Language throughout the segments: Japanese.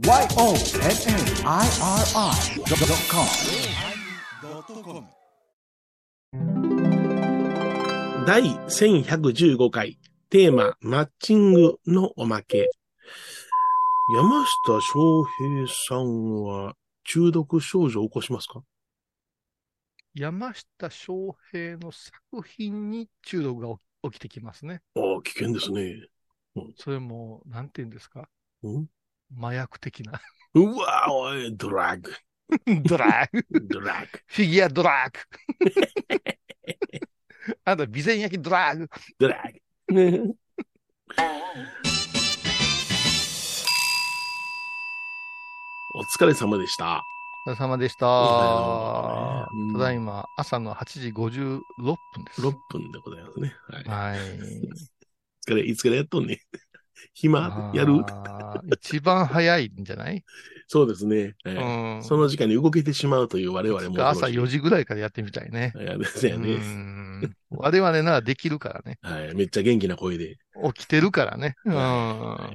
YONNIRI.com 第1115回テーママッチングのおまけ。山下翔平さんは中毒症状を起こしますか？山下翔平の作品に中毒が起きてきますね。ああ、危険ですね。それも、なんて言うんですか？うん？麻薬的な。うわおい、ドラッグ。ドラッグ。ドラッグ。フィギュアドラッグ。あんた、備前焼きドラッグ。ドラッグ。お疲れ様でした。お疲れ様でした。うんただいま、朝の8時56分です。6分でございますね。はい。はい。いつから、いつからやっとんねん。暇やる一番早いんじゃない？そうですね。えうえん。その時間に動けてしまうという我々も。朝4時ぐらいからやってみたいね。いやですね。ん我々ならできるからね。はい。めっちゃ元気な声で。起きてるからね。うん。は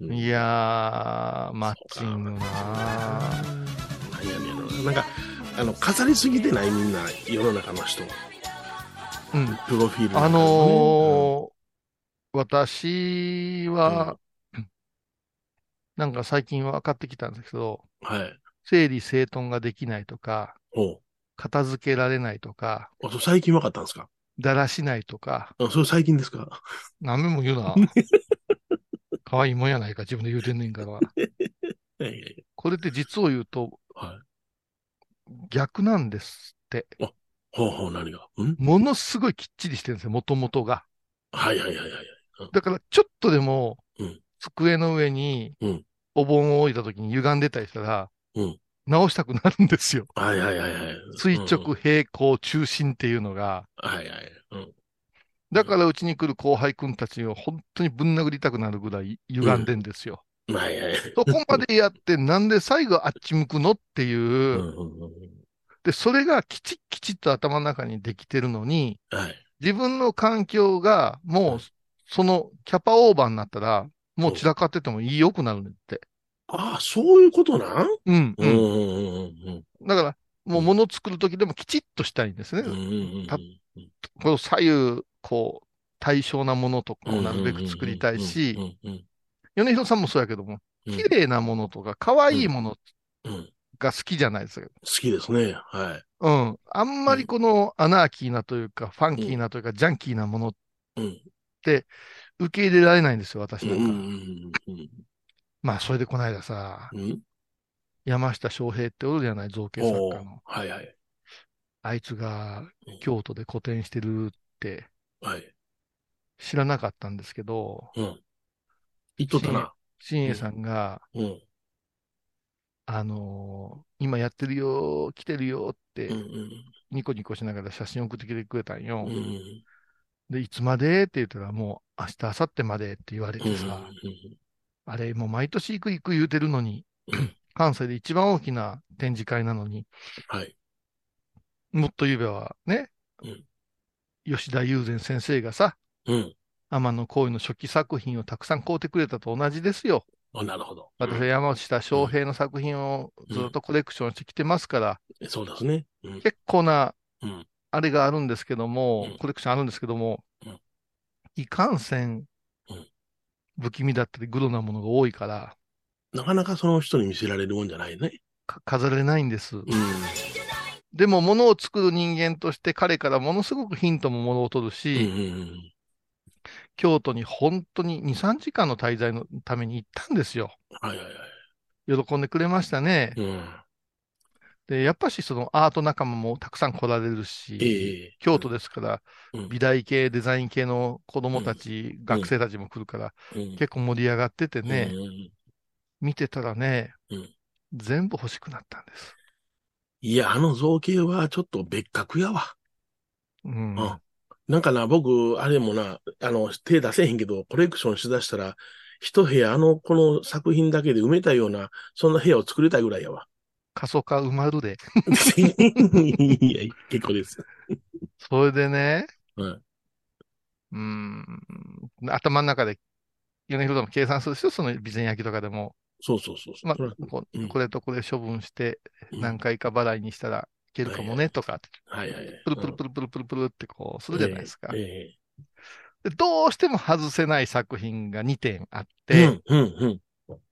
いやー、マッチングな何やねんやろな。なんか、あの、飾りすぎてないみんな、世の中の人。うん。プロフィール、あのー私は、なんか最近分かってきたんですけど、ーはい。整理整頓ができないとか、ほ片付けられないとか、う。あ、そう最近分かったんですか？だらしないとか、あ、それ最近ですか？何べも言うな。可愛いもんやないか、自分で言うてんねんから。はいはいはいこれって実を言うとはい。逆なんですって。ほうほう、何が？ん？ものすごいきっちりしてるんですよ、もともとが。はいはいはいはい。だから、ちょっとでもうん、机の上にうん、お盆を置いた時に歪んでたりしたらうん、直したくなるんですよ。はいはいはいはい。垂うん直、平行、中心っていうのが。はいはい。うん。だから、うちに来る後輩くんたちを本当にぶん殴りたくなるぐらい歪んでんですよ。はいはい。そこまでやって、なんで最後あっち向くのっていうで、それがきちっきちっと頭の中にできてるのに、はい。自分の環境がもう、そのキャパオーバーになったら、もう散らかっててもいいよくなるんだって。ああ、そういうことなん？うん、うん。うんうんうんだから、もう物作るときでもきちっとしたいんですね。うん。うんうんうんたこの左右、こう、対称なものとかをなるべく作りたいし米広さんもそうやけども、うん綺麗なものとか、可愛いものが好きじゃないですか。好きですね。はい。うん。あんまりこのアナーキーなというか、ファンキーなというか、ジャンキーなものうん。受け入れられないんですよ、私うんなんか。うんうんまあ、それでこの間さ、うん？うん。山下翔平っておるじゃない、造形作家の。はいはい。あいつが京都で個展してるってはい。知らなかったんですけど、うん。言っとったな。新栄さんが、うん。あのー今やってるよ、来てるよってうんうんニコニコしながら写真送ってきてくれたんよ。うんうんで、いつまで？って言ったらもう明日、明後日まで？って言われてさ、あれもう毎年行く行く言うてるのに、関西で一番大きな展示会なのに、はい。もっと言えばね、うん吉田友禅先生がさ、うん。天野幸雄の初期作品をたくさん買うてくれたと同じですよ。あ、なるほど。私は山下翔平の作品をずっとコレクションしてきてますから、うんそうですね。うん。結構なうん。あれがあるんですけども、うんコレクションあるんですけども、うんいかんせんうん、不気味だったりグロなものが多いから、なかなかその人に見せられるもんじゃないね。か飾れないんです。うん。でも、物を作る人間として彼からものすごくヒントもものを取るうんし、うん京都に本当に2、3時間の滞在のために行ったんですよ。うん。はいはいはい。喜んでくれましたね。うん。で、やっぱしそのアート仲間もたくさん来られるし、ええ京都ですから、うん。美大系、デザイン系の子供たち、学生たちも来るから、うん。結構盛り上がっててね、うんうん。見てたらね、うん。全部欲しくなったんです。いや、あの造形はちょっと別格やわ。うん。うん。なんかな、僕、あれもな、あの、手出せへんけど、コレクションしだしたら、一部屋、あの、この作品だけで埋めたような、そんな部屋を作りたいぐらいやわ。過疎化埋まるで。いや、結構です。それでね、うん。うん、頭の中で、米広でも計算するしその備前焼きとかでも。そうそうそう。ま、ここれとこれ処分して、何回か払いにしたらいけるかもねとか、はいはい。プルプルプルプルプルプルってこうするじゃないですか。ええでどうしても外せない作品が2点あって、うん、うん、うん。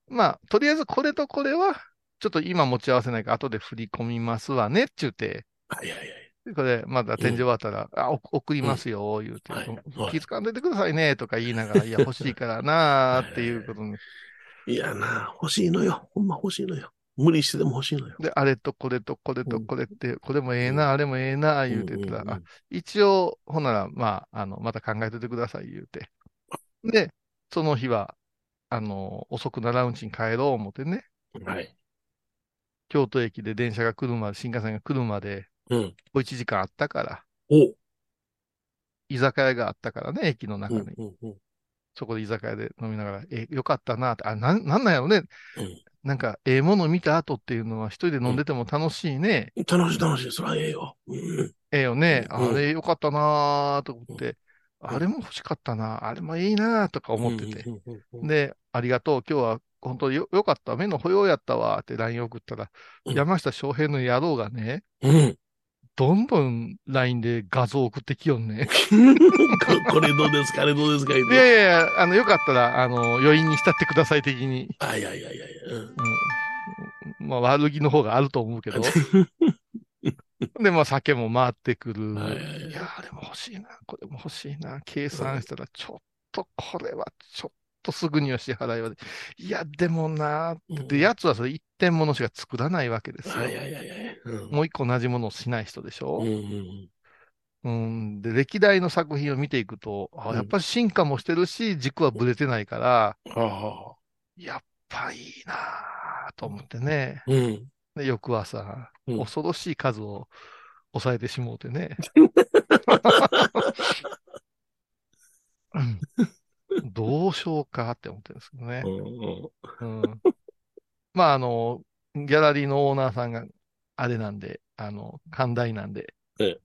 まあ、とりあえずこれとこれは、ちょっと今持ち合わせないから後で振り込みますわねって言って、はいはいはい。でこれ、まだ展示終わったら、あ、お送りますよ、言うて、はいはい気づかんでてくださいね、とか言いながら、いや、欲しいからなーっていうことに。いやな、欲しいのよ。ほんま欲しいのよ。無理してでも欲しいのよ。で、あれとこれとこれとこれって、これもええな、あれもええな、言うてたら、うんうんうんあ一応、ほんなら、まあ、あの、また考えててください、言うて。で、その日は、あの、遅くならんうちに帰ろう思ってね、はい。京都駅で電車が来るまで、新幹線が来るまで、うん。お1時間あったから、お居酒屋があったからね、駅の中うんに。うんうんそこで居酒屋で飲みながら、え、よかったなって、あ、なん、なんなんやろね。うんなんか、ええもの見た後っていうのは、一人で飲んでても楽しいね。楽しい楽しい。それはええよ。うん。ええよね。うんあれよかったなーと思って、あれも欲しかったな、あれもいいなーとか思ってて。うんうんうんうん。で、ありがとう。今日は本当によよかった。目の保養やったわって LINE 送ったら、うん山下翔平の野郎がね、うん。どんどん LINE で画像送ってきよんね。こ これどうですかあれどうですかいてやいやいや、あの、よかったら、あの、余韻に浸ってください的に。あ、いやいやいやいや。うんうん。まあ、悪気の方があると思うけど。で、まあ、酒も回ってくる。はいはいはいいや、あれも欲しいな、これも欲しいな。計算したら、ちょっと、これは、ちょっとすぐには支払いはで。いや、でもな、で、やつはそれ一点ものしか作らないわけですよ。はいはいはいはい。うんもう一個同じものをしない人でしょ？うん。うんうん。で、歴代の作品を見ていくと、あうんやっぱり進化もしてるし、軸はぶれてないから、やっぱいいなぁと思ってね。で、翌朝、うん恐ろしい数を抑えてしもうてね。うんどうしようかって思ってるんですけどねう。んうんうん、まあ、あの、ギャラリーのオーナーさんがあれなんで、あの、寛大なんでえ、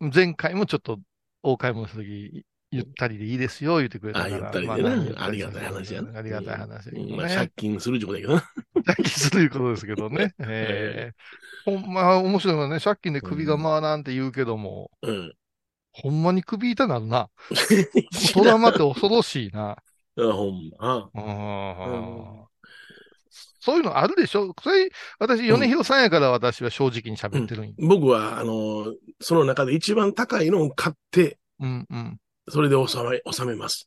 前回もちょっと大買い物するとき、ゆったりでいいですよ、言ってくれたあ、から。ゆったりまでな何ゆった。ありがたい話やな。ありがたい話だけどうんまあ、ね借。金するってことだけどな。借金するいうことですけどね。ええほんま、面白いのはね、借金で首が回らんって言うけども、うん。ほんまに首痛なるな。トラウマって恐ろしいな。あほんま。うんそういうのあるでしょ？それ、私、米広さんやから私は正直に喋ってるんよ。僕は、あの、その中で一番高いのを買って、うんうん。それで収め、収めます。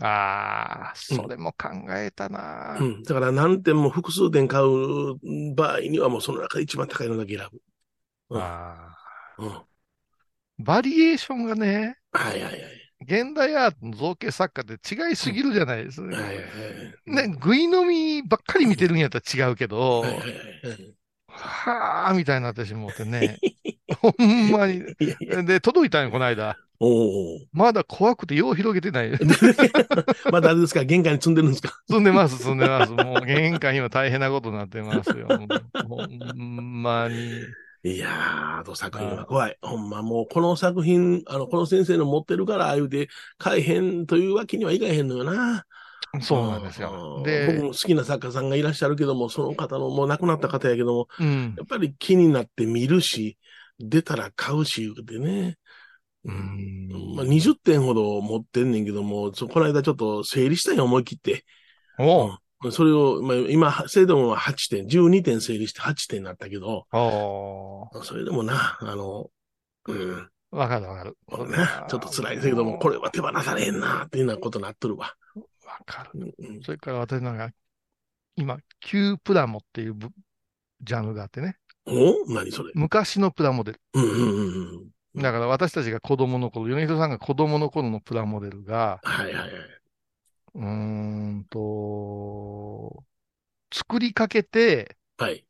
ああ、それも考えたな、うん。だから何点も複数点買う場合にはもうその中で一番高いのだけ選ぶ。うんあうん。ーバリエーションがね、はいはいはい。現代アートの造形作家って違いすぎるじゃないですか。はいはいはい。ね、食い飲みばっかり見てるんやったら違うけど、はいはいはい。はあ、みたいになってしもうてね。ほんまに。で、届いたんよ、この間。おお。まだ怖くてよう広げてない。まだあれですか？玄関に積んでるんですか？積んでます、積んでます。もう玄関今大変なことになってますよ。ほんまに。いやー、あと作品は怖い。ほんまもうこの作品、あの、この先生の持ってるから、言うて、買えへんというわけにはいかへんのよな。そうなんですよ。うん僕で、も好きな作家さんがいらっしゃるけども、その方のもう亡くなった方やけども、うん。やっぱり気になって見るし、出たら買うし、言うてね。うんまあ、20点ほど持ってんねんけども、そこの間ちょっと整理したんよ、思い切って。おううんそれを、まあ、今、制度は8点、12点整理して8点になったけど、それでもな、あの、うん、わかるわかる。これな、ちょっと辛いですけども、これは手放されへんな、っていうようなことになっとるわ。わかる。それから私なんか、今、旧プラモっていうぶジャンルがあってね。お？何それ？昔のプラモデル。うんうんうんうん。だから私たちが子供の頃、米広さんが子供の頃のプラモデルが、はいはいはい。うーんと、作りかけて、はい。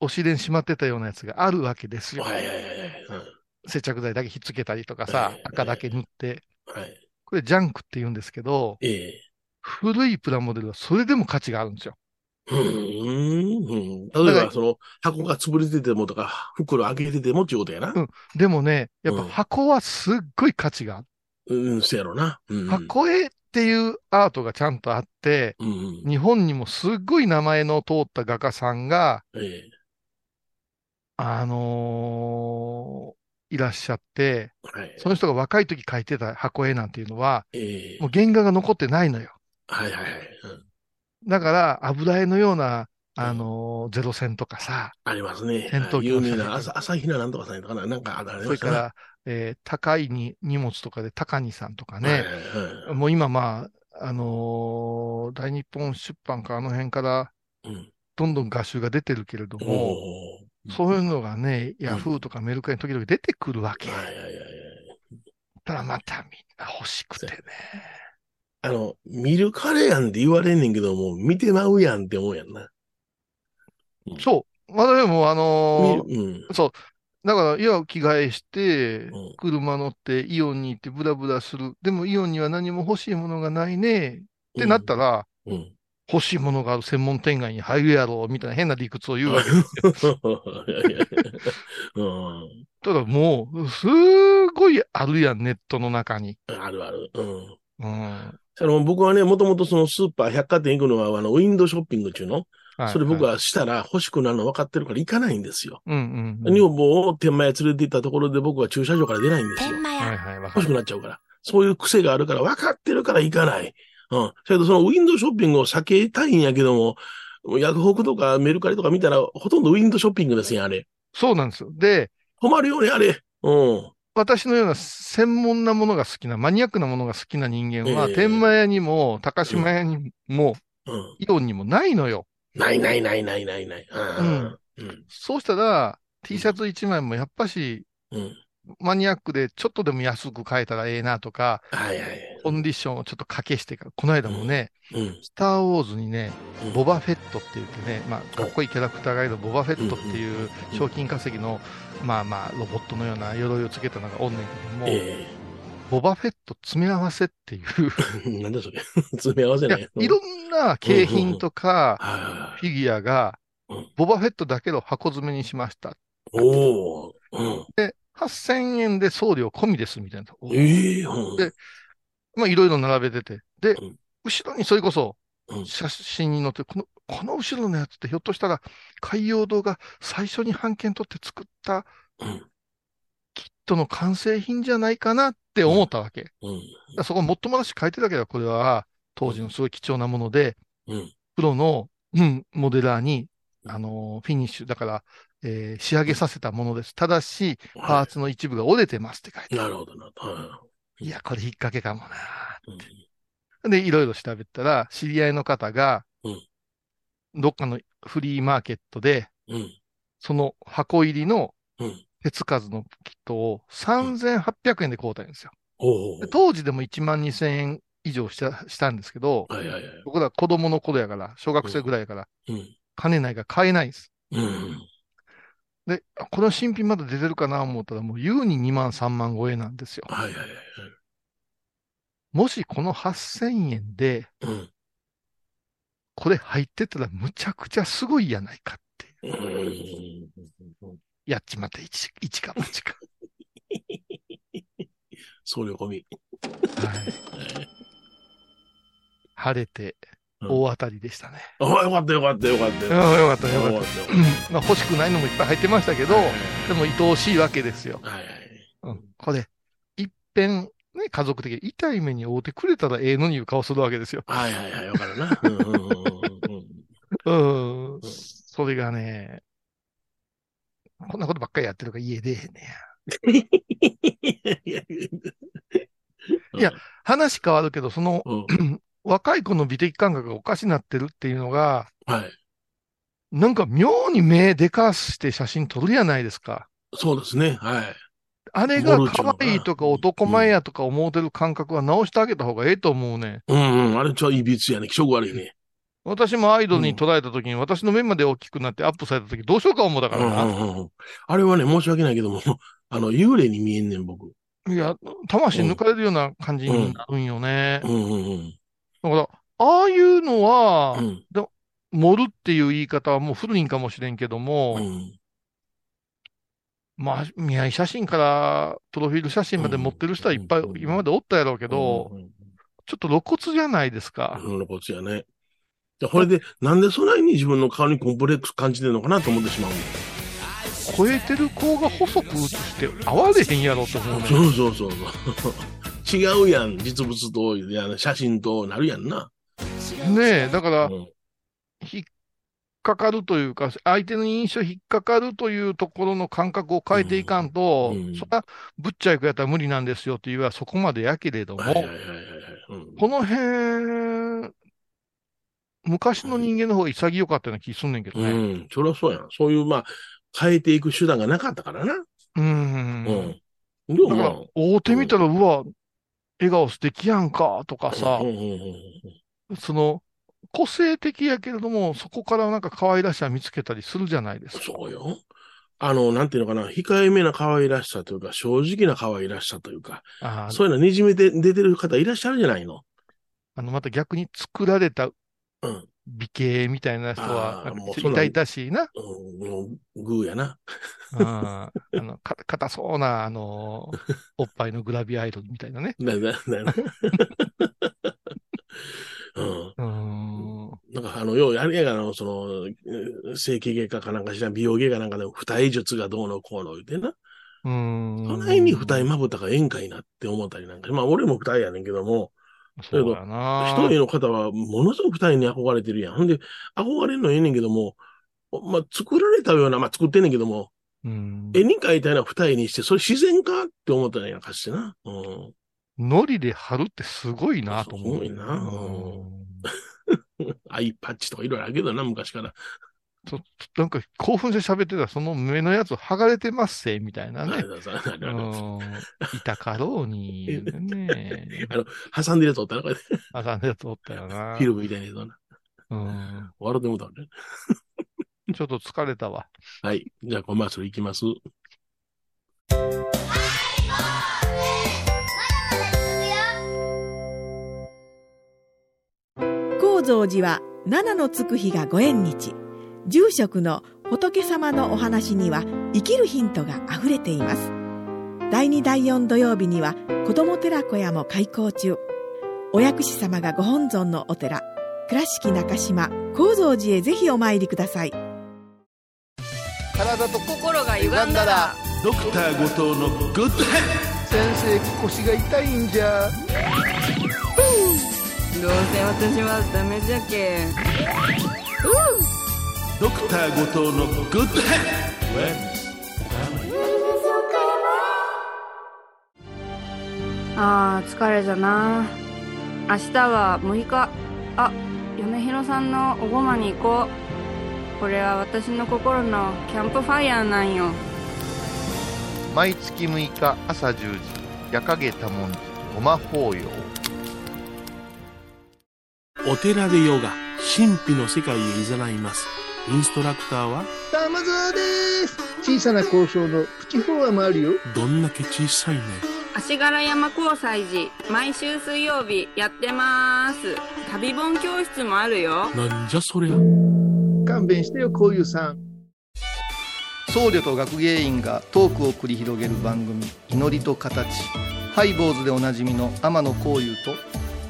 お尻にしまってたようなやつがあるわけですよ。はいはいはいはい。接着剤だけひっつけたりとかさはい、赤だけ塗って。うんはい。これジャンクって言うんですけど、ええ。古いプラモデルはそれでも価値があるんですよ。うんうんうん。例えば、その、箱が潰れててもとか、袋開けててもっていうことやな。うんでもね、やっぱうん箱はすっごい価値がある。うん、やろな。うん。箱絵っっていうアートがちゃんとあって、うんうん。日本にもすっごい名前の通った画家さんが、ええ。あのーいらっしゃって、はい。その人が若い時描いてた箱絵なんていうのは、ええ。もう原画が残ってないのよ。はいはいはい。うんだから、油絵のような、あのーゼロ戦とかさ、ありますね。戦闘機の有名な朝朝比奈なんとかさんとかな、なんかありましたね。それから、えー高いに荷物とかで高荷さんとかはいね、はいはいもう今まあ、あのー大日本出版かあの辺からうん。どんどん画集が出てるけれども、おーそういうのがね、ヤフーとかメルカリに時々出てくるわけ。はいはいはいはい。たらまたみんな欲しくてね。あの、見る彼やんって言われんねんけども、見てまうやんって思うやんな。そう。まだでも、あのーうん。だから、いや、着替えしてうん、車乗って、イオンに行ってブラブラする。でも、イオンには何も欲しいものがないね。ってなったら、うん、うん。欲しいものがある専門店街に入るやろ、みたいな変な理屈を言うわけ。うん。ただもう、すごいあるやん、ネットの中に。あるある。うん。うん。あの僕はね、もともとそのスーパー、百貨店行くのは、あの、ウィンドウショッピング中の、はいそれ僕はしたら欲しくなるの分かってるから行かないんですよ。うんうんうん。女房を天満屋連れて行ったところで僕は駐車場から出ないんですよ。はい天満屋。はい、わか欲しくる。なっちゃうから。そういう癖があるから分かってるから行かない。うん。それとそのウィンドウショッピングを避けたいんやけども、ヤフオクとかメルカリとか見たらほとんどウィンドウショッピングですよ、あれ。そうなんですよ。で、困るよね、あれ。うん。私のような専門なものが好きな、マニアックなものが好きな人間は、ええ天満屋にも、高島屋にも、うん。イオンにもないのよ。ないないないないないない。うん。うん。そうしたら、T シャツ1枚もやっぱし、うん。マニアックでちょっとでも安く買えたらええなとか、はいはい。コンディションをちょっと掛けしてから、この間もね、うん。スター・ウォーズにね、うんボバフェットって言ってね、まあ、かっこいいキャラクターがいるボバフェットっていう賞金稼ぎの、まあまあ、ロボットのような鎧をつけたのがおんねんけども、えボバフェット詰め合わせっていう、え なんだそれ。詰め合わせいやない。、いろんな景品とか。フィギュアがうん、ボバフェットだけの箱詰めにしました。おお。うん。で、8000円で送料込みです、みたいな。おええうん。でまあ、いろいろ並べてて。でうん、後ろにそれこそうん、写真に載ってる、この、この後ろのやつってひょっとしたら、海洋堂が最初に版権取って作ったトの完成品じゃないかなって思ったわけ。だかうん。らそこもっともらし書いてたけど、これは当時のすごい貴重なもので、うん。プロの、うん、モデラーに、あのーフィニッシュ、だから、えー仕上げさせたものです。ただし、パーはツの一部が折れてますって書いてい。あなるほどなるほど。はいる。いや、これ引っ掛けかもな。うんで、いろいろ調べたら、知り合いの方がうん、どっかのフリーマーケットで、うん。その箱入りのうん。手つかずのキットを3800円で買うたんですよ。おおで。当時でも1万2000円以上したしたんですけど、はいはいはい。僕ら子供の頃やから、小学生ぐらいやから、うん。金ないから買えないんです。うん。で、この新品まだ出てるかな思ったら、もう優に2万3万超えなんですよ。はいはいはい。もしこの8000円で、うん。これ入ってたらむちゃくちゃすごいやないかっていう。うん。やっちまって一一か八か。送料込み。はい。晴れてうん大当たりでしたね。ああ、よかったよかったよかったうん、よ。よかったよかった。よかうんまあ欲しくないのもいっぱい入ってましたけど、はいでも愛おしいわけですよ。はいはい。うん、これ、一遍、ね、家族的に痛い目に遭うてくれたらええのにいう顔するわけですよ。はいはいはい、わかるな。うんうんうんうん うん。それがね、こんなことばっかりやってるから家出えへんねや。うん。いや話変わるけど、その、うん。若い子の美的感覚がおかしになってるっていうのが、はい。なんか妙に目でかして写真撮るやないですか。そうですね。はい。あれが可愛いとか男前やとか思うてる感覚は直してあげた方がええと思うね。うんうん。あれちょ、いびつやね。気色悪いね。私もアイドルに捉えたときに、私の目まで大きくなってアップされたときどうしようか思うだかうんうらな。んうんうん。あれはね、申し訳ないけども、あの、幽霊に見えんねん、僕。いや、魂抜かれるような感じになるんよね。うんうんうん。だから、ああいうのは、うん。盛るっていう言い方はもう古いんかもしれんけども、うん。まあ、見合い写真からプロフィール写真まで持ってる人はいっぱいうん今までおったやろうけど、うん、ちょっと露骨じゃないですか。うん、こっちやね。で、これで、なんでそないに自分の顔にコンプレックス感じてるのかなと思ってしまう超えてる子が細く映して合われへんやろと思うね。そうそうそうそう。違うやん、実物と、いや写真となるやんな。ねえ、だから、うん引っかかるというか、相手の印象引っかかるというところの感覚を変えていかんと、うんうんそれはぶっちゃいくやったら無理なんですよっていうはそこまでやけれども、この辺、昔の人間の方が潔かったような気すんねんけどうね。ん、そりゃそうやん。そういう、まあ、変えていく手段がなかったからな。うん。うん。でもまあだから、会うてみたら、うわ、笑顔素敵やんか、とかさその、個性的やけれども、そこからなんか可愛らしさ見つけたりするじゃないですか。そうよ。あの、なんていうのかな、控えめな可愛らしさというか、正直な可愛らしさというか、そういうのにじめて出てる方いらっしゃるじゃないの。あの、また逆に作られたうん。美形みたいな人は、うそんなん痛々しいな。うん、もうグーやな。うん。あの、か、硬そうな、あの、おっぱいのグラビアアイドルみたいなね。な、な、な。うん。うん。なんか、あの、よう、あれやが、あの、その、えー整形外科かなんかしら、美容外科なんかでも、二重術がどうのこうの言うてな。うん。そないに二重まぶたがええんかいなって思ったりなんか。まあ、俺も二重やねんけども、そうやな。一重の方はものすごく二重に憧れてるやん。ほんで、憧れるのええねんけども、まあ、作られたような、まあ、作ってんねんけども、うん。絵に描いたような二重にして、それ自然かって思ったんかしてな。うん。ノリで貼るってすごいなと思う。すごいなうん アイパッチとかいろいろあるけどな、昔から。ちょなんか興奮して喋ってたら、その目のやつ剥がれてますせ、みたいなね。いたかろうに、ね。挟んでるやつおったな、これ。あかんやつおったよな。フィルムみたいなやつをな。うん。笑ってもうたわね。ちょっと疲れたわ。はい。じゃあ、コマーシャルいきます。高蔵寺は七のつく日がご縁日住職の仏様のお話には生きるヒントがあふれています。第2第4土曜日には子ども寺小屋も開校中。お薬師様がご本尊のお寺倉敷中島・高蔵寺へぜひお参りください。体と心が歪んだらドクター後藤のグッドヘ先生腰が痛いんじゃ。どうせ私はダメじゃけドクター後藤のグッドヘあー疲れじゃな。明日は6日。あ嫁ひろさんのおごまに行こう。これは私の心のキャンプファイヤーなんよ。毎月6日朝10時。夜影多文字ごま法要お寺でヨガ、神秘の世界へ誘います。インストラクターは、玉沢です。小さな交渉のプチフォアもあるよ。どんだけ小さいね。足柄山交際時毎週水曜日やってます旅本教室もあるよなんじゃそりゃ。勘弁してよ、こういうさん。僧侶と学芸員がトークを繰り広げる番組「祈りと形」ハイボーズでおなじみの天野幸雄と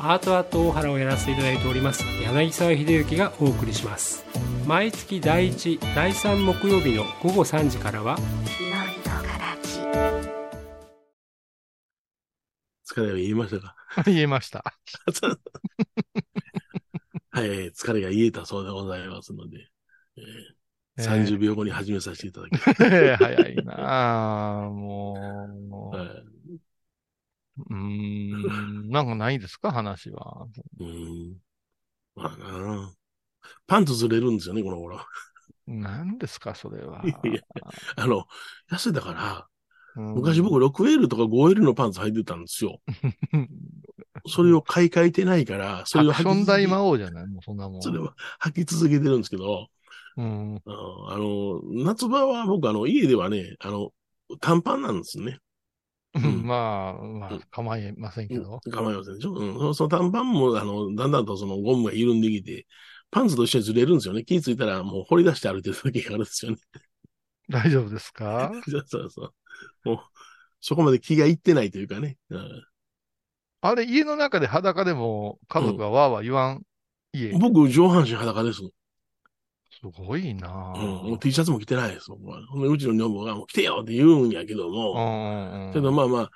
アートアート大原をやらせていただいております。柳沢秀幸がお送りします。毎月第1第3木曜日の午後3時からは疲れは言いましたか？言えました。はい、疲れが癒えたそうでございますので、えーえー。30秒後に始めさせていただきます。早いなあもう、はうーん、なんかないですか、話は。い、うん。まあなあパンツずれるんですよね、この頃。何ですか、それは。いやあの、痩せたから、うん昔僕 6L とか 5L のパンツ履いてたんですよ。それを買い替えてないから、そアれを履き続魔王じゃないもうそんなもん。けそれは履き続けてるんですけど、うん。あの、あの夏場は僕あの、家ではね、あの、短パンなんですね。んまあ、まあうん、構いませんけど。構いませんでしょ？うん。そその短パンも、あの、だんだんとそのゴムが緩んできて、パンツと一緒にずれるんですよね。気ぃついたらもう掘り出して歩いてる時があるんですよね。大丈夫ですか？そうそうそう。もう、そこまで気がいってないというかね。うんあれ、家の中で裸でも家族がわーわー言わん？家。僕、上半身裸です。すごいなうん。もうぁ。T シャツも着てないです。僕はほんでうちの女房がもう着てよって言うんやけどうも、んうんけどまあまあ、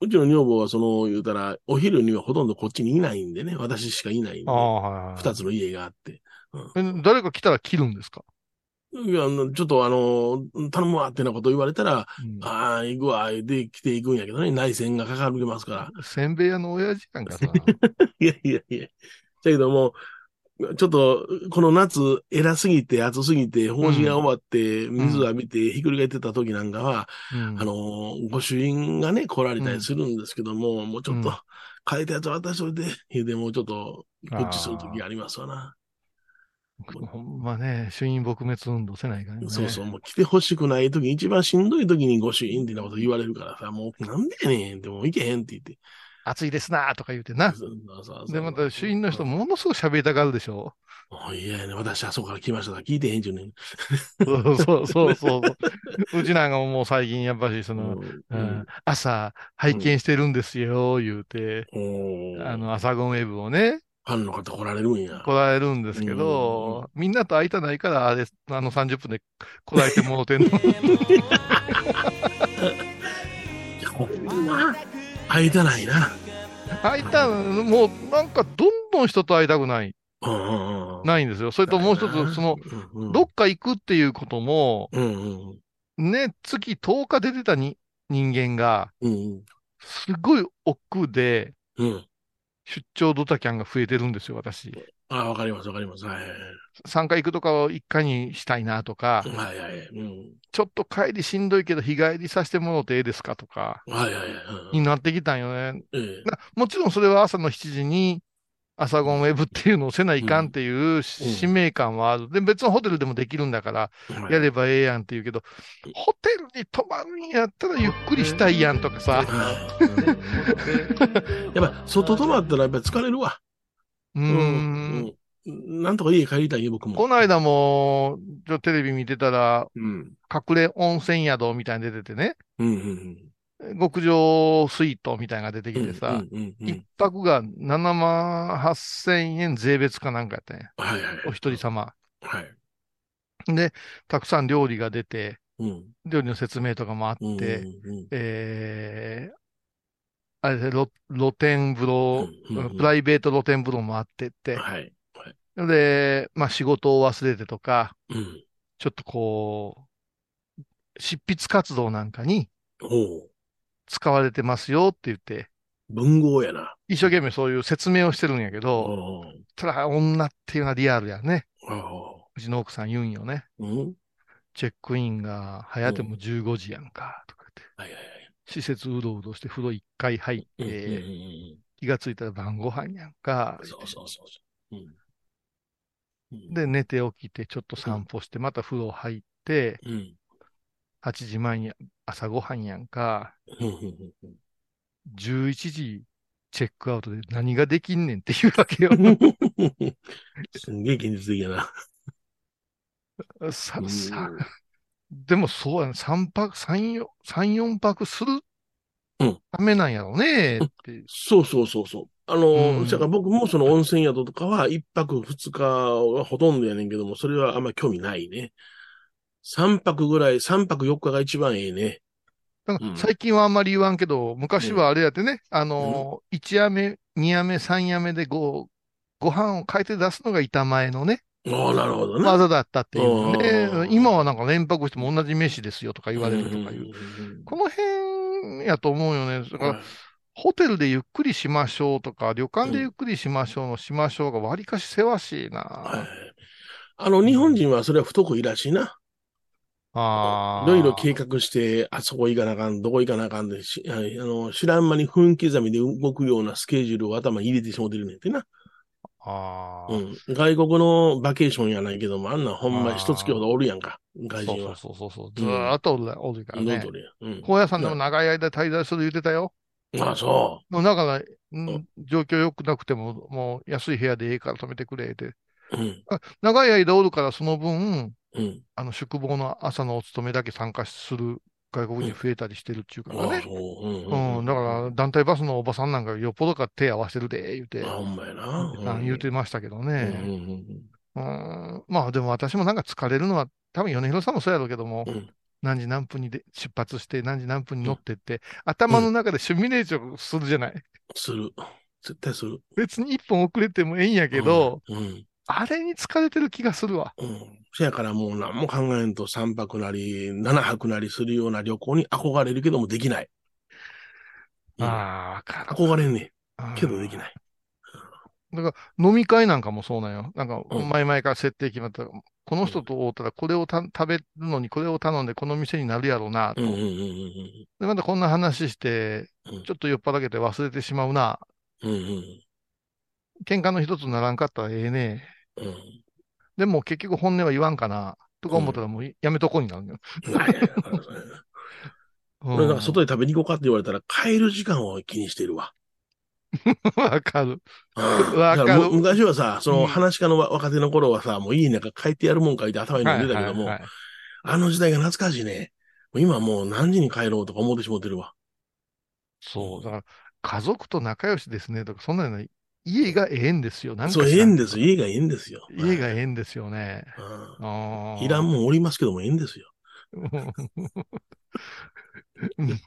うちの女房はその、言うたら、お昼にはほとんどこっちにいないんでね、私しかいないんであ、あ、はいはい。二つの家があって。え誰か来たら切るんですか、いや、あのちょっとあの、頼むわってなこと言われたら、うんああ、行くわ、で来ていくんやけどね、内戦がかかるますから。せんべい屋の親父やんかさ。いやいやいや。だけども、ちょっと、この夏、偉すぎて、暑すぎて、法事が終わって、水浴びて、ひっくり返ってた時なんかは、うんあのー、ご主人がね、来られたりするんですけども、もうちょっとうん、変えたやつ渡しといて、言うてもうちょっと、こっちする時ありますわな。ほんまね、主因撲滅運動せないからね。そうそう、もう来てほしくない時、一番しんどい時にご主人ってなこと言われるからさ、もうなんでやねんって、もう行けへんって言って。暑いですなーとか言うてな。で、また主因の人、ものすごく喋りたがるでしょ。いやいや、私はそこから来ましたから聞いてへんちゅうねん。そうそうそうそう。うちなんかももう最近やっぱし、その、朝拝見してるんですよ、言うて、あの、朝ゴンウェブをね、ファンの方来られるんや。来られるんですけど、みんなと会いたないから、あれ、あの30分で来られてもうてんの。いや、ほんま、会いたないな。会いた、もうなんかどんどん人と会いたくない。ないんですよ。それともう一つ、その、どっか行くっていうことも、ね、月10日出てたに人間が、うんすごい億劫で。出張ドタキャンが増えてるんですよ、私。あわかります、わかります。はいはいはい。3回行くとかを1回にしたいなとか、はいはいはい。うん。ちょっと帰りしんどいけど日帰りさせてもらってええですかとか、はいはいはい。になってきたんよね。もちろんそれは朝の7時に朝ゴンウェブっていうのをせないかんっていう使命感はある。で、別のホテルでもできるんだから、はいやればええやんって言うけど、ホテルに泊まるんやったらゆっくりしたいやんとかさ、はいやっぱ、外泊まったらやっぱ疲れるわ。うーん。うんなんとか家帰りたいよ、僕も。この間も、ちょテレビ見てたら、うん。隠れ温泉宿みたいに出ててね、うんうん極上スイートみたいなのが出てうん。きてさ、うんうんうん一泊が7万8000円税別かなんかやったんや。はいはい。お一人様。はい。で、たくさん料理が出て、うん。料理の説明とかもあって、うんうんうんえー、あれで露露天風呂、プライベート露天風呂もあってって、はい。で、まあ仕事を忘れてとか、うん。ちょっとこう、執筆活動なんかに使われてますよって言って、文豪やな。一生懸命そういう説明をしてるんやけど、ただ女っていうのはリアルやね。おうちの奥さん言うんよね。ううん。チェックインが早ても15時やんか、とか言って。はいはいはい。施設うろうろして風呂一回入って、うん気がついたら晩ご飯やんかうん。。そうそうそう。で、寝て起きて、ちょっと散歩して、また風呂入って、うん。8時前に朝ご飯やんか。うんうんうん11時チェックアウトで何ができんねんっていうわけよ。すんげえ現実的やな。さ、うんさ、でもそうやね。3泊、3、4、3、4泊するうんためなんやろうねって。そうそうそうそう。あの、うんだから僕もその温泉宿とかは一泊二日がほとんどやねんけども、それはあんまり興味ないね。三泊ぐらい、三泊四日が一番ええね。最近はあんまり言わんけど、昔はあれやってね、あのー、1夜目、2夜目、3夜目でご、ご飯を変えて出すのが板前のね、ああ、なるほどね。技だったっていうのでうん、今はなんか連泊しても同じ飯ですよとか言われるとかいう。うんこの辺やと思うよね。だから、はいホテルでゆっくりしましょうとか、旅館でゆっくりしましょうのしましょうがわりかしせわしいな。はいあの、日本人はそれは不得意らしいな。ああ。いろいろ計画して、あそこ行かなあかん、どこ行かなあかんでし、あの、知らん間に分刻みで動くようなスケジュールを頭に入れてしもてるねんてな。ああ。うん。外国のバケーションやないけども、あんなんほんまに一月ほどおるやんか、外そう人は。そうそうそう。ずーっとおる,、おるからねどうん。高野山でも長い間滞在する言ってたよ。ああ、そもうだから、うん状況良くなくても、もう安い部屋でいいから泊めてくれって。う。うん。長い間おるからその分、うん。あの宿坊の朝のお勤めだけ参加する外国人増えたりしてるっていうからね。う。うんうん、だから、団体バスのおばさんなんかよっぽどか手合わせてるで、言うて、あ、ほんまやな。あ言うてましたけどね。うんうん、まあでも私もなんか疲れるのは、多分米広さんもそうやろうけども、うん何時何分にで出発して、何時何分に乗ってって、頭の中でシミュレーションするじゃない？する。絶対する。別に一本遅れてもええんやけど。あれに疲れてる気がするわ。うん。せやからもう何も考えんと3泊なり、7泊なりするような旅行に憧れるけどもできない。うんああ、わかる。憧れんねんけどできない。だから飲み会なんかもそうなんよ。なんかうん前々から設定決まった。この人と会うたらこれをた食べるのにこれを頼んでこの店になるやろうなと。うんうんうんうんで、またこんな話してうん、ちょっと酔っ払けて忘れてしまうな。うん。うんうん喧嘩の一つにならんかったらええね。うん。でも結局本音は言わんかな。とか思ったらもうやめとこうになるのよ。ないやいや俺なんか外で食べに行こうかって言われたら帰る時間を気にしてるわ。わかる。うんわかる昔はさ、そうのん話し家の若手の頃はさ、もういいなんか帰ってやるもんかいって頭に飲んでたけども、あの時代が懐かしいね。今もう何時に帰ろうとか思ってしもってるわ。そう。だから家族と仲良しですねとか、そんなの家がええんですよ。なんかそう、ええんです。家がええんですよ。家がええんですよね。うんいらんもんおりますけどもええんですよ。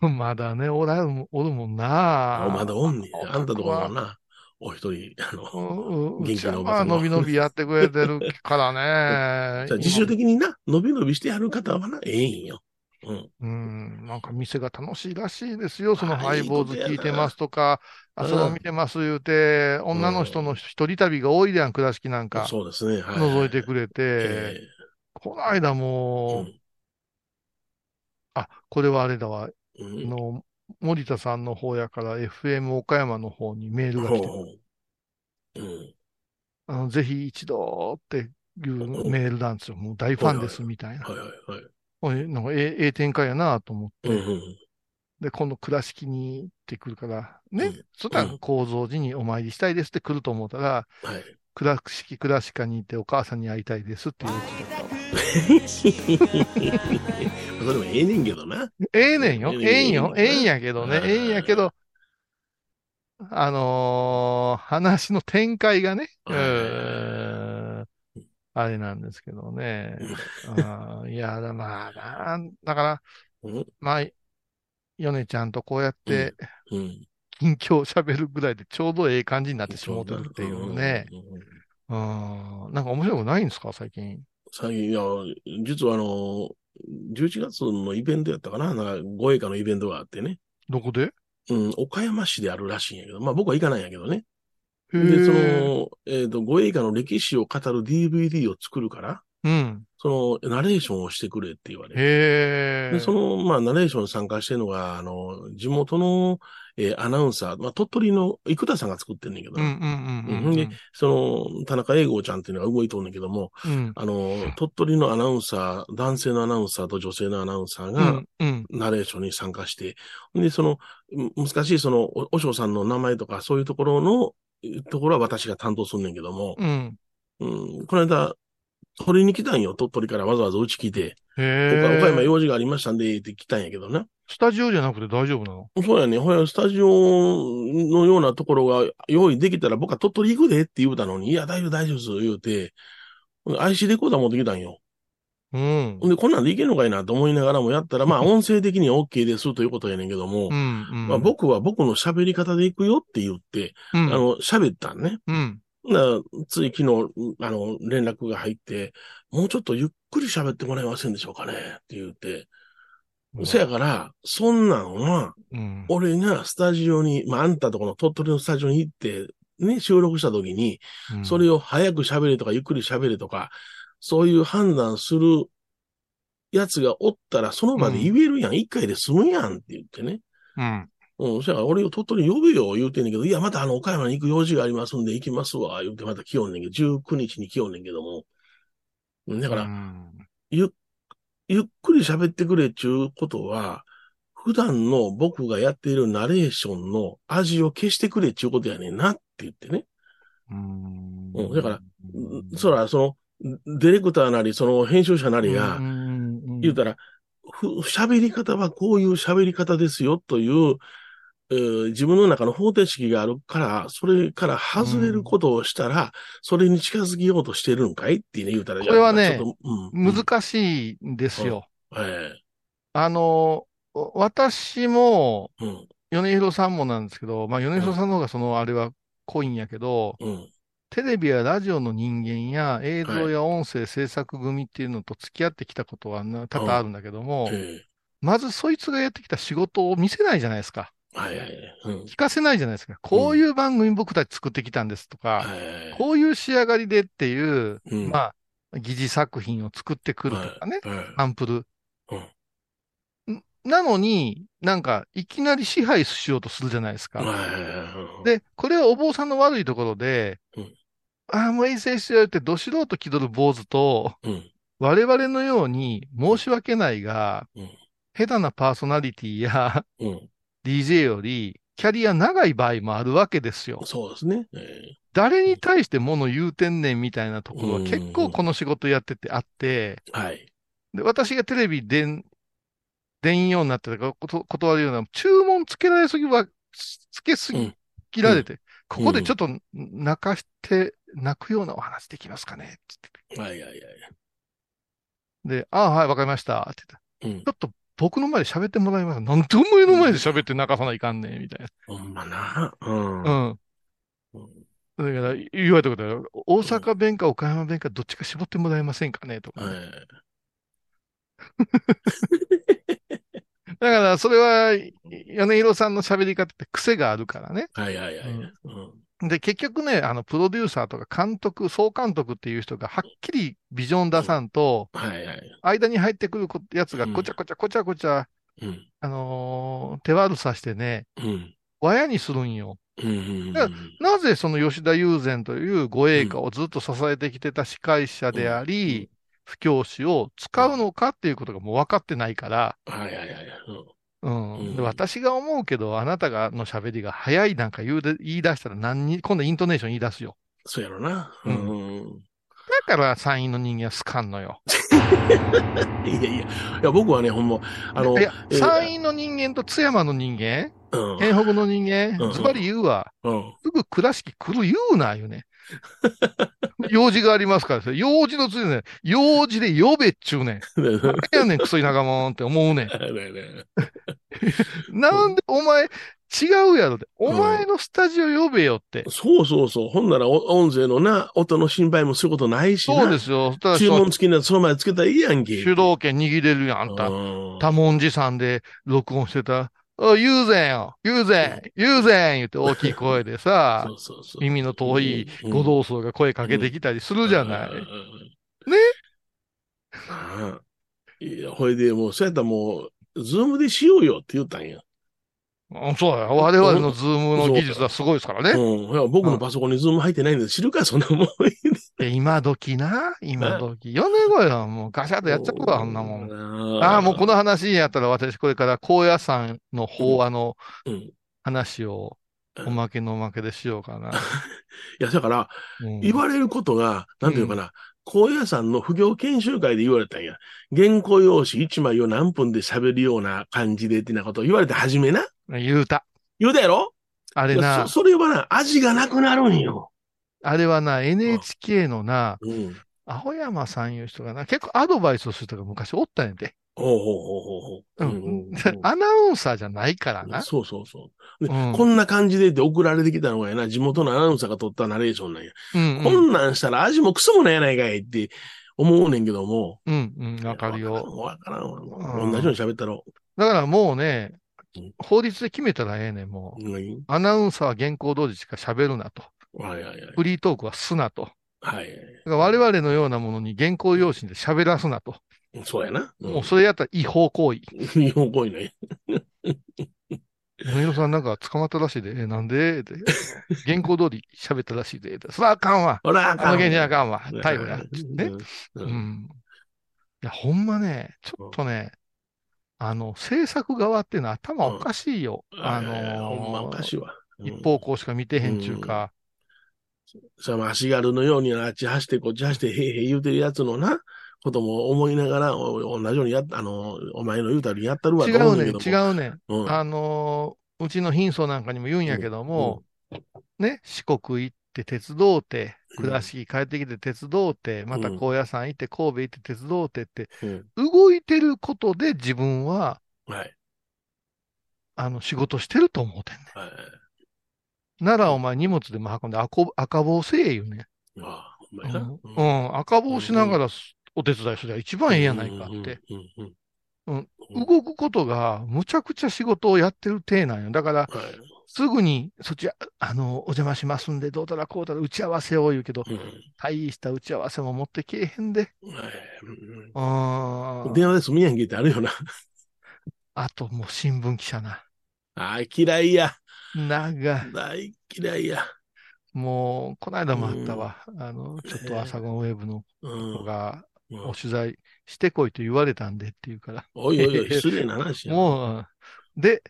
まだね、おらん、おるもんな。あまだおんねん。あんたとこもな、お一人、あの、元気なおばさんもまあ、伸び伸びやってくれてるからね。じゃあ自主的にな、伸び伸びしてやる方はな、ええんよ。うん。うん、なんか店が楽しいらしいですよ。そのあハイボーズ聞いてますとか、あうんその見てます言うて、女の人の一人旅が多いじゃん、倉敷なんか。そうですね。はい。覗いてくれて、えこの間えもう、あ、これはあれだわ、の、森田さんの方やから FM 岡山の方にメールが来て。あの、ぜひ一度っていうメールなんですよ。もう大ファンですみたいな。はいはいはい。なんかええええ展開やなと思って、うんうん。で、今度倉敷に行ってくるから、ね、うんそしたら構造寺にお参りしたいですって来ると思ったら、はい。倉敷倉敷に行ってお母さんに会いたいですっていううちだったわ。それもええねんけどな。ええねんよ。ええんよ。ええんやけどね。うんええんやけど、あのー話の展開がね、うんあれなんですけどね。うんいや、だまあな、だから、うん。まあ、ヨネちゃんとこうやってうん。近況喋るぐらいでちょうどええ感じになってしもうてるっていうね。うん。なんか面白くないんですか、最近。最近、いや、実はあの、11月のイベントやったかな？なんか、護衛歌のイベントがあってね。どこで？うん、岡山市であるらしいんやけど、まあ僕は行かないんやけどね。へで、そえ。の、えっ、と、護衛歌の歴史を語る DVD を作るから、うん。その、ナレーションをしてくれって言われて。で、その、まあ、ナレーションに参加してるのが、あの、地元の、えーアナウンサー、まあ、鳥取の生田さんが作ってんねんけど、うんうんうんうん。でその、田中英吾ちゃんっていうのが動いとんねんけども、うん。あの、鳥取のアナウンサー、男性のアナウンサーと女性のアナウンサーうが、ん。うん。ナレーションに参加して、で、その、む難しいその、お、おしょうさんの名前とか、そういうところの、ところは私が担当すんねんけども、うん。うん、この間、取りに来たんよ、鳥取からわざわざうち来て、へえ。岡岡山用事がありましたんで、って来たんやけどな。スタジオじゃなくて大丈夫なの？そうやね。ほや、スタジオのようなところが用意できたら僕は鳥取行くでって言うたのに、いや、大丈夫、大丈夫です、言うて、IC レコーダー持ってきたんよ。うん。で、こんなんでいけんのかいなと思いながらもやったら、まあ、音声的には OK ですということやねんけども、うん。うん。まあ、僕は僕の喋り方で行くよって言って、うん、あの、喋ったんね。うん。なつい昨日、あの、連絡が入って、もうちょっとゆっくり喋ってもらえませんでしょうかね？って言って、せやから、そんなんは、うん。俺がスタジオに、まあ、あんたとこの鳥取のスタジオに行って、ね、収録した時に、うんそれを早く喋れとか、ゆっくり喋れとか、そういう判断するやつがおったら、その場で言えるやん。一、回で済むやんって言ってね。うん。うん、そやから俺を鳥取に呼べよ、言うてんねんけど、いや、またあの、岡山に行く用事がありますんで行きますわ、言うてまた来よんねんけど、19日に来よんねんけども。うんだから、うんゆ、ゆっくり喋ってくれっちゅうことは、普段の僕がやっているナレーションの味を消してくれっちゅうことやねんなって言ってね。うんうんだからそら、その、ディレクターなり、その編集者なりが、言うたら、ふ喋り方はこういう喋り方ですよという、えー自分の中の方程式があるから、それから外れることをしたら、それに近づきようとしてるんかいってね、言うたら、これはねうん、難しいんですよ。えあの、私も、米広さんもなんですけど、まあ、米広さんの方がその、あれは濃いんやけど、うん、テレビやラジオの人間や映像や音声制作組っていうのと付き合ってきたことはな多々あるんだけども、え。まずそいつがやってきた仕事を見せないじゃないですか。えはいはい。聞かせないじゃないですか。こういう番組僕たち作ってきたんですとか、はいこういう仕上がりでっていう、うん。まあ、疑似作品を作ってくるとかね、はいサンプル。うん。んなのに、なんか、いきなり支配しようとするじゃないですか。で、これはお坊さんの悪いところで、うん。ああ、もう衛生してよって、ど素人気取る坊主と、うん。我々のように申し訳ないが、うん。下手なパーソナリティやうん DJ より、キャリア長い場合もあるわけですよ。そうですね。え誰に対して物言うてんねんみたいなところはうん結構この仕事やっててあって、えはい。で、私がテレビでん、出んようになってたからこと断るような、注文つけられすぎは、つけすぎ、うん切られて、ここでちょっと泣かして、泣くようなお話できますかねつってはいはいはい。で、ああ、はい、わかりました。って言ったうんちょっと僕の前で喋ってもらいます。なんでお前の前で喋って泣かさないかんねん、みたいほんまな。うん。な。うん。だから、言われたことは、大阪弁か岡山弁かどっちか絞ってもらえませんかねとかね、はい だから、それは、米広さんの喋り方って癖があるからね。はいはいはい。うんで、結局ね、あの、プロデューサーとか監督、総監督っていう人がはっきりビジョン出さんと、はいはい。間に入ってくるこやつがうんこちゃこちゃこちゃこちゃ、うん。あのー手悪さしてね、うん。和やにするんよ。なぜその吉田友禅という護衛歌をずっと支えてきてた司会者であり、布教師を使うのかっていうことがもう分かってないから、はいはいはい。うん。うんで私が思うけど、あなたがの喋りが早いなんか言うで言い出したら何に、今度イントネーション言い出すよ。そうやろな。ううんん。だから参院の人間は好かんのよ。いやいや。いや、僕はね、ほんま、あの、いや、えー参院の人間と津山の人間、うん。県北の人間う、んズバリ言うわ。うん。すぐ倉敷来る言うな、言うね。用事がありますから、用事のついでね、用事で呼べっちゅうねん。何やねん、クソ田舎もんって思うねん。なんでお前、違うやろって。お前のスタジオ呼べよって。そうそうそう。ほんなら、お音声のな、音の心配もすることないしな。そうですよ。注文付きならその前つけたらいいやんけ。主導権握れるやん、あんた。うん多文字さんで録音してた。あ、友禅よ、友禅、友禅言って大きい声でさ そ、うそうそう。耳の遠いうんご同窓が声かけてきたりするじゃない。ねね？ああいや、ほいで、もう、そうやったらもう、 Zoom でしようよって言ったんや。うんそうや。我々の Zoom の技術はすごいですからね。うん。いや僕のパソコンに Zoom 入ってないんで知るか、そんなもん。で今時な、今時。4年後やもうガシャッとやっちゃうわ、あんなもん。んああ、もうこの話やったら私これから高野山の法話のうん。話をおまけのおまけでしようかな。いや、だから、うん言われることが、なんていうのかな、高野山の不業研修会で言われたんや。原稿用紙1枚を何分で喋るような感じでってなことを言われて初めな？言うた。言うたやろ？あれなそ、それはな、味がなくなるんよ。あれはな、NHK のな、うん。青山さんいう人がな、結構アドバイスをする人が昔おったんやで。ほうほうほうほうほう。うん。アナウンサーじゃないからな。そうそうそう。でうんこんな感じでって送られてきたのがやな、地元のアナウンサーが撮ったナレーションなんや。うん、こうん。んなんしたら味もクソもないやないかいって思うねんけども。うん、うん、わかるよ。わからんわ。うん同じように喋ったろ。だからもうねうん、法律で決めたらええねん、もう。うんアナウンサーは原稿通りしか喋るなと。はいはいはい。フリートークはすなと。はい。我々のようなものに原稿用紙で喋らすなと。そうやな。もうそれやったら違法行為。うん。日本語いない。野広さんなんか捕まったらしいで、え、なんで？って。原稿通り喋ったらしいで。そらあかんわ。ほら、ああの現にあんかんわ。逮捕や。ね。う。うんん。いや、ほんまね、ちょっとね、あの、制作側っていうのは頭おかしいよ。あのーほんまおかしいわ。うん一方向しか見てへんちゅうか。それも足軽のようにあっち走ってこっち走ってへいへい言うてるやつのな、ことも思いながら、お同じようにやっあの、お前の言うたりやったるわ違うねん。違うねん。うん。あのーうちの貧相なんかにも言うんやけども、ね、四国行って鉄道って、うん倉敷帰ってきて鉄道って、またうん高野山行って神戸行って鉄道ってって、うん。動いてることで自分は、はい。あの、仕事してると思うてんねはい。ん。ならお前荷物でも運んで赤赤帽せえ言うねん。ああ、ほんまうやな。ん、うん赤帽しながらお手伝いすれば一番ええやないかって。動くことがむちゃくちゃ仕事をやってる体なんよ。だから、はい。すぐに、そっち、あの、お邪魔しますんで、どうだらこうだら打ち合わせを言うけど、うん大した打ち合わせも持ってけえへんで。はいあうん電話で済みやんけってあるよな。あともう新聞記者な。ああ、嫌いや。長い。大嫌いや。もう、この間もあったわ。あの、ちょっと朝ゴンウェブのうん子が、うんお取材してこいと言われたんでって言うから。おいおいおい、失礼な話や。もう、で、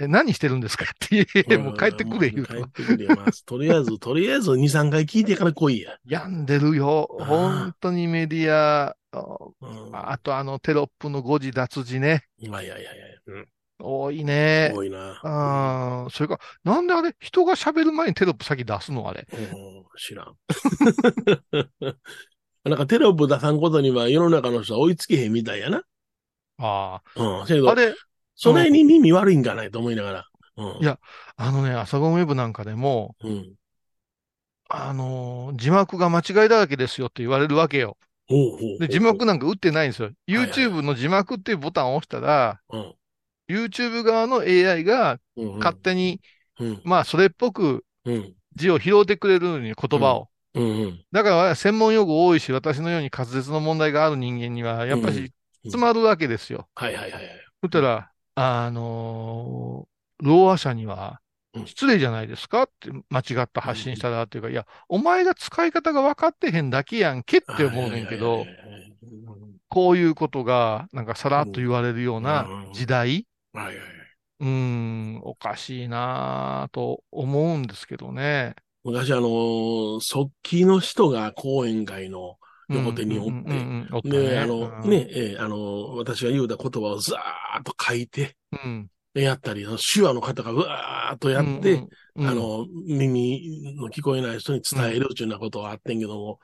え何してるんですかって言え、もう帰ってくれ言うと帰っ。てくれよ。まあ、とりあえず、とりあえず2、3回聞いてから来いや。病んでるよ。本当にメディア。あとあのテロップの誤字脱字ね。いやいやいやいや。うん多いね。多いな。ああ、それから、なんであれ、人が喋る前にテロップ先出すのあれ？うん知らん。なんかテロップ出さんことには世の中の人は追いつけへんみたいやな。あうん。せやけあ。れ、それに耳悪いんかないと思いながら。うん。いやあのね、朝ゴンウェブなんかでも、うん。あのー字幕が間違いだらけですよって言われるわけよ。ほうほうほうで、字幕なんか打ってないんですよ。YouTube の字幕っていうボタンを押したら、うん。YouTube 側の AI がうん。勝手に、うん。まあ、それっぽくうん。字を拾ってくれるのに言葉を。うん。うん。だから、専門用語多いし、私のように滑舌の問題がある人間には、やっぱうんり詰まるわけですよ。はいはいはいはい。そしたら、あのーろう話者にはうん、失礼じゃないですかって間違った発信したらっていうか、いや、お前が使い方が分かってへんだけやんけって思うねんけどこういうことが、なんかさらっと言われるような時代、はいはいはい。うーん、おかしいなぁと思うんですけどね。昔あの、速記の人が講演会の横手におってうんで、あの、うんね、えーあの、私が言うた言葉をザーッと書いて、うん。やったり、手話の方がうわーっとやって、うんうんあの、耳の聞こえない人に伝えるっていうようなことはあってんけども、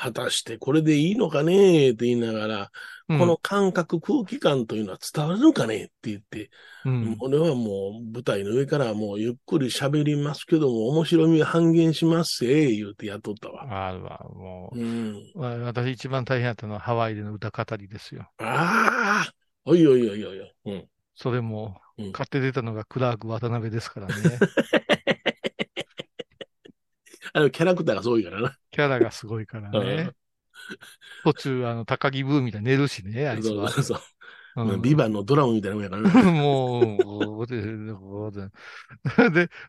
果たしてこれでいいのかね？って言いながら、うんこの感覚、空気感というのは伝わるのかね？って言って、うん俺はもう舞台の上からもうゆっくり喋りますけども、面白みは半減しますせ、言うてやっとったわ。あるわ、もうん。う。わ私一番大変だったのはハワイでの歌語りですよ。ああおいおいおいおいおい。うん。それもうん、買って出たのがクラーク渡辺ですからね。あれ、キャラクターがすごいからな。キャラがすごいからね。途中、あの、高木ブーみたいに寝るしね、あいつは。そうそうそう。うんビバンのドラムみたいなもんやから な。もう、で、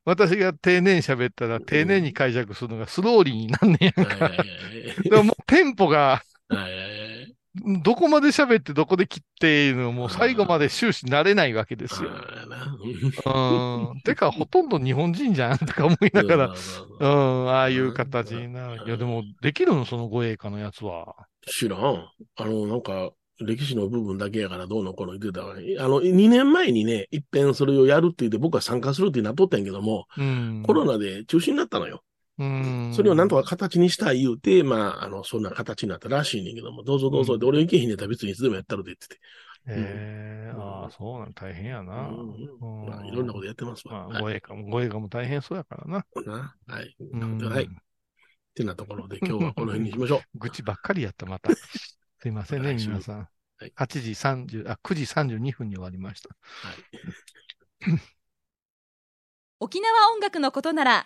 私が丁寧に喋ったら、丁寧に解釈するのがスローリーになんねやんか。でももうテンポが、はいはいはいどこまで喋ってどこで切っていうのもう最後まで終始慣れないわけですよ。うん。てか、ほとんど日本人じゃんとか思いながら、そうんああいう形になる。いや、でも、できるの？その護衛歌のやつは。知らん。あの、なんか、歴史の部分だけやからどうのこうの言ってたわね。あの、2年前にね、一遍それをやるって言って僕は参加するってなっとったんやけども、うん。コロナで中止になったのよ。うん。それをなんとか形にしたい言うて、まあ、あの、そんな形になったらしいねんけども、どうぞどうぞって、俺行けへんねったら別にいつでもやったるでってええうんああ、そうなん、大変やな。うんまあ、いろんなことやってますわ。まあ、護衛歌も、護衛歌も大変そうやからな。なはい。うんはい。ってなところで、今日はこの辺にしましょう。愚痴ばっかりやった、また。すいませんね、皆さん。はい8時30、あ、9時32分に終わりました。はい。沖縄音楽のことなら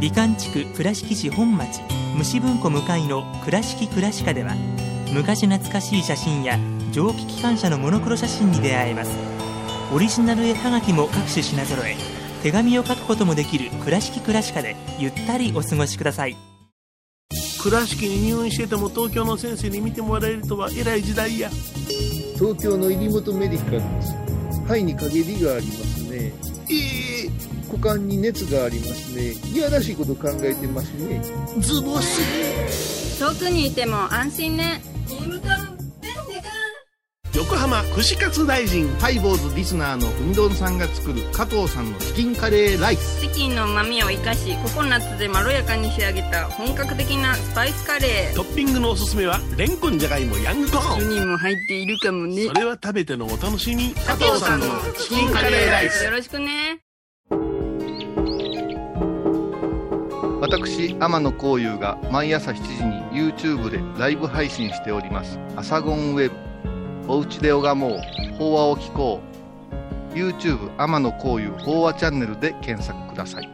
美観地区倉敷市本町虫文庫向かいの「倉敷倉歯科」では昔懐かしい写真や蒸気機関車のモノクロ写真に出会えます。オリジナル絵はがきも各種品揃え手紙を書くこともできる「倉敷倉歯科」でゆったりお過ごしください。倉敷に入院してても東京の先生に見てもらえるとは偉い時代や。東京の入本メディカルです。肺に陰りがあります股間に熱がありますね。いやらしいこと考えてますね。ズボス遠くにいても安心ね。横浜串カツ大臣ハイボーズリスナーのうみどんさんが作る加藤さんのチキンカレーライス。チキンの旨味を生かしココナッツでまろやかに仕上げた本格的なスパイスカレー。トッピングのおすすめはレンコンじゃがいもヤングコーン。人も入っているかもね。それは食べてのお楽しみ。加藤さんのチキンカレーライス。よろしくね私天野幸雄が毎朝7時に YouTube でライブ配信しております「アサゴンウェブ」「おうちで拝もう。法話を聞こう」YouTube 天野幸雄法話チャンネルで検索ください。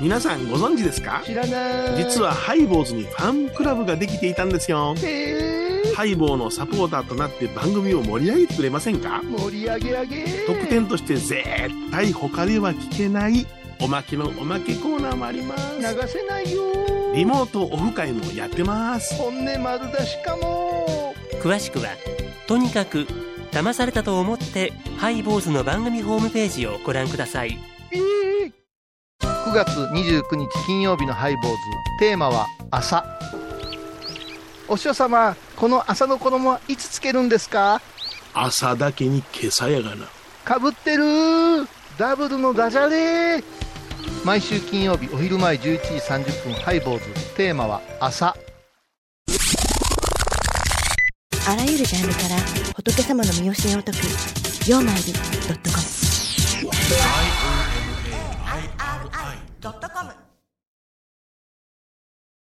皆さんご存知ですか？知らない。実はハイボーズにファンクラブができていたんですよ。へハイボーのサポーターとなって番組を盛り上げてくれませんか？ー盛り上げ上げ。特典として絶対他では聞けないおまけのおまけコーナーもあります。流せないよ。リモートオフ会もやってます。本音丸出しかも。詳しくはとにかく騙されたと思ってハイボーズの番組ホームページをご覧ください。えー。9月29日金曜日のハイボーズ。テーマは朝お師匠様この朝の衣はいつつけるんですか？朝だけに今朝やがな。かぶってる。ダブルのダジャレ。毎週金曜日お昼前11時30分ハイボーズ。テーマは朝。あらゆるジャンルから仏様の身教えを解く「曜マイルドットコム」ドットコム